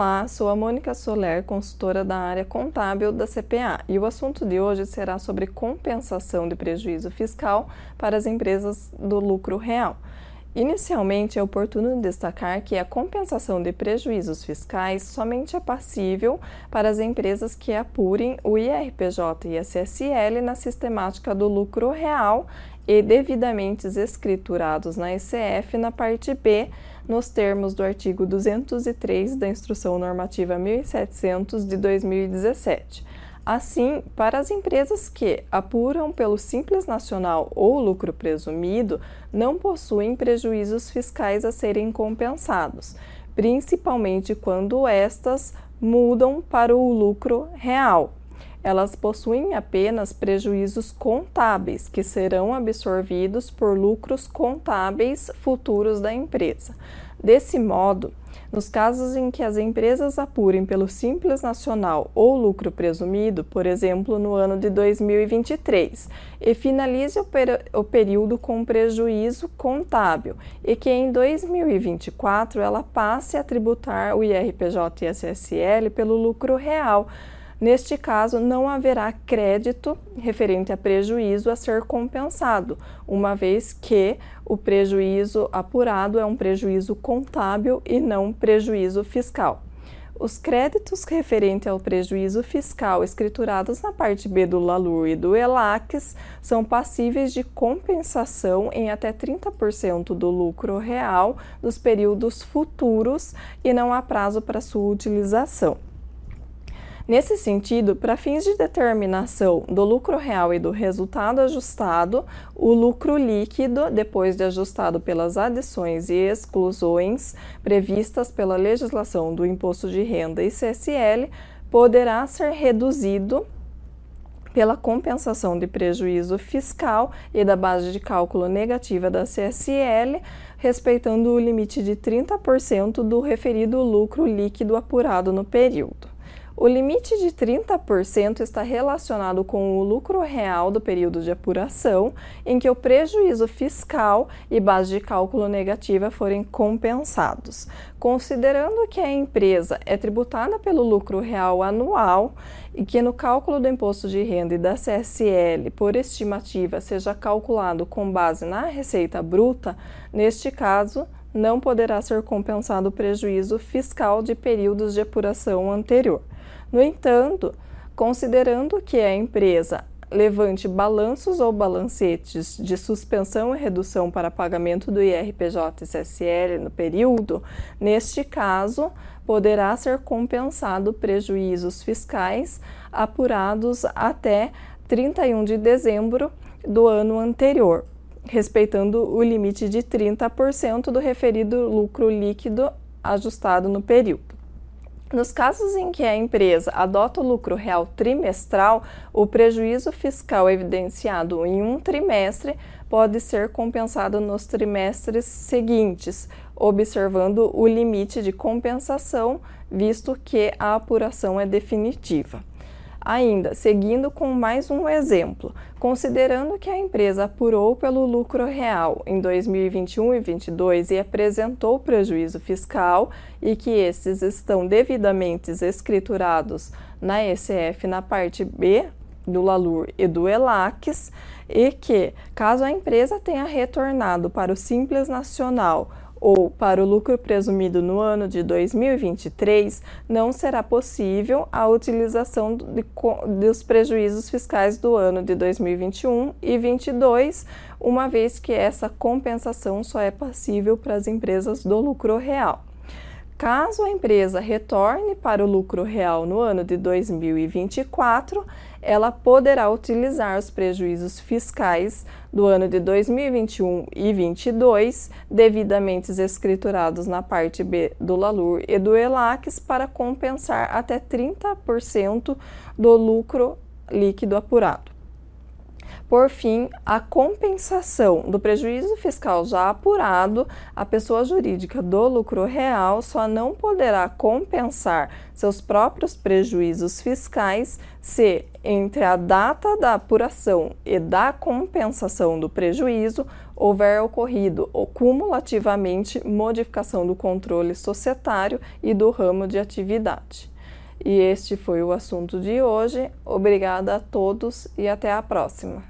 Olá, sou a Mônica Soler, consultora da área contábil da CPA, e o assunto de hoje será sobre compensação de prejuízo fiscal para as empresas do lucro real. Inicialmente, é oportuno destacar que a compensação de prejuízos fiscais somente é passível para as empresas que apurem o IRPJ e a CSL na sistemática do lucro real e devidamente escriturados na ECF na parte B nos termos do artigo 203 da Instrução Normativa 1700 de 2017. Assim, para as empresas que apuram pelo Simples Nacional ou lucro presumido, não possuem prejuízos fiscais a serem compensados, principalmente quando estas mudam para o lucro real. Elas possuem apenas prejuízos contábeis, que serão absorvidos por lucros contábeis futuros da empresa. Desse modo, nos casos em que as empresas apurem pelo Simples Nacional ou lucro presumido, por exemplo, no ano de 2023, e finalize o, per o período com prejuízo contábil e que em 2024 ela passe a tributar o IRPJ e a CSL pelo lucro real, Neste caso, não haverá crédito referente a prejuízo a ser compensado, uma vez que o prejuízo apurado é um prejuízo contábil e não prejuízo fiscal. Os créditos referentes ao prejuízo fiscal escriturados na parte B do LALUR e do ELACS são passíveis de compensação em até 30% do lucro real dos períodos futuros e não há prazo para sua utilização. Nesse sentido, para fins de determinação do lucro real e do resultado ajustado, o lucro líquido, depois de ajustado pelas adições e exclusões previstas pela legislação do Imposto de Renda e CSL, poderá ser reduzido pela compensação de prejuízo fiscal e da base de cálculo negativa da CSL, respeitando o limite de 30% do referido lucro líquido apurado no período. O limite de 30% está relacionado com o lucro real do período de apuração, em que o prejuízo fiscal e base de cálculo negativa forem compensados. Considerando que a empresa é tributada pelo lucro real anual e que no cálculo do imposto de renda e da CSL, por estimativa, seja calculado com base na receita bruta, neste caso, não poderá ser compensado o prejuízo fiscal de períodos de apuração anterior. No entanto, considerando que a empresa levante balanços ou balancetes de suspensão e redução para pagamento do IRPJ e CSL no período, neste caso, poderá ser compensado prejuízos fiscais apurados até 31 de dezembro do ano anterior, respeitando o limite de 30% do referido lucro líquido ajustado no período. Nos casos em que a empresa adota o lucro real trimestral, o prejuízo fiscal evidenciado em um trimestre pode ser compensado nos trimestres seguintes, observando o limite de compensação, visto que a apuração é definitiva. Ainda, seguindo com mais um exemplo, considerando que a empresa apurou pelo lucro real em 2021 e 2022 e apresentou prejuízo fiscal e que esses estão devidamente escriturados na ECF na parte B do LALUR e do ELACS, e que, caso a empresa tenha retornado para o Simples Nacional ou para o lucro presumido no ano de 2023, não será possível a utilização de, dos prejuízos fiscais do ano de 2021 e 2022, uma vez que essa compensação só é passível para as empresas do lucro real. Caso a empresa retorne para o lucro real no ano de 2024, ela poderá utilizar os prejuízos fiscais do ano de 2021 e 2022, devidamente escriturados na parte B do LALUR e do ELACS, para compensar até 30% do lucro líquido apurado. Por fim, a compensação do prejuízo fiscal já apurado, a pessoa jurídica do lucro real só não poderá compensar seus próprios prejuízos fiscais se, entre a data da apuração e da compensação do prejuízo, houver ocorrido ou cumulativamente modificação do controle societário e do ramo de atividade. E este foi o assunto de hoje. Obrigada a todos e até a próxima.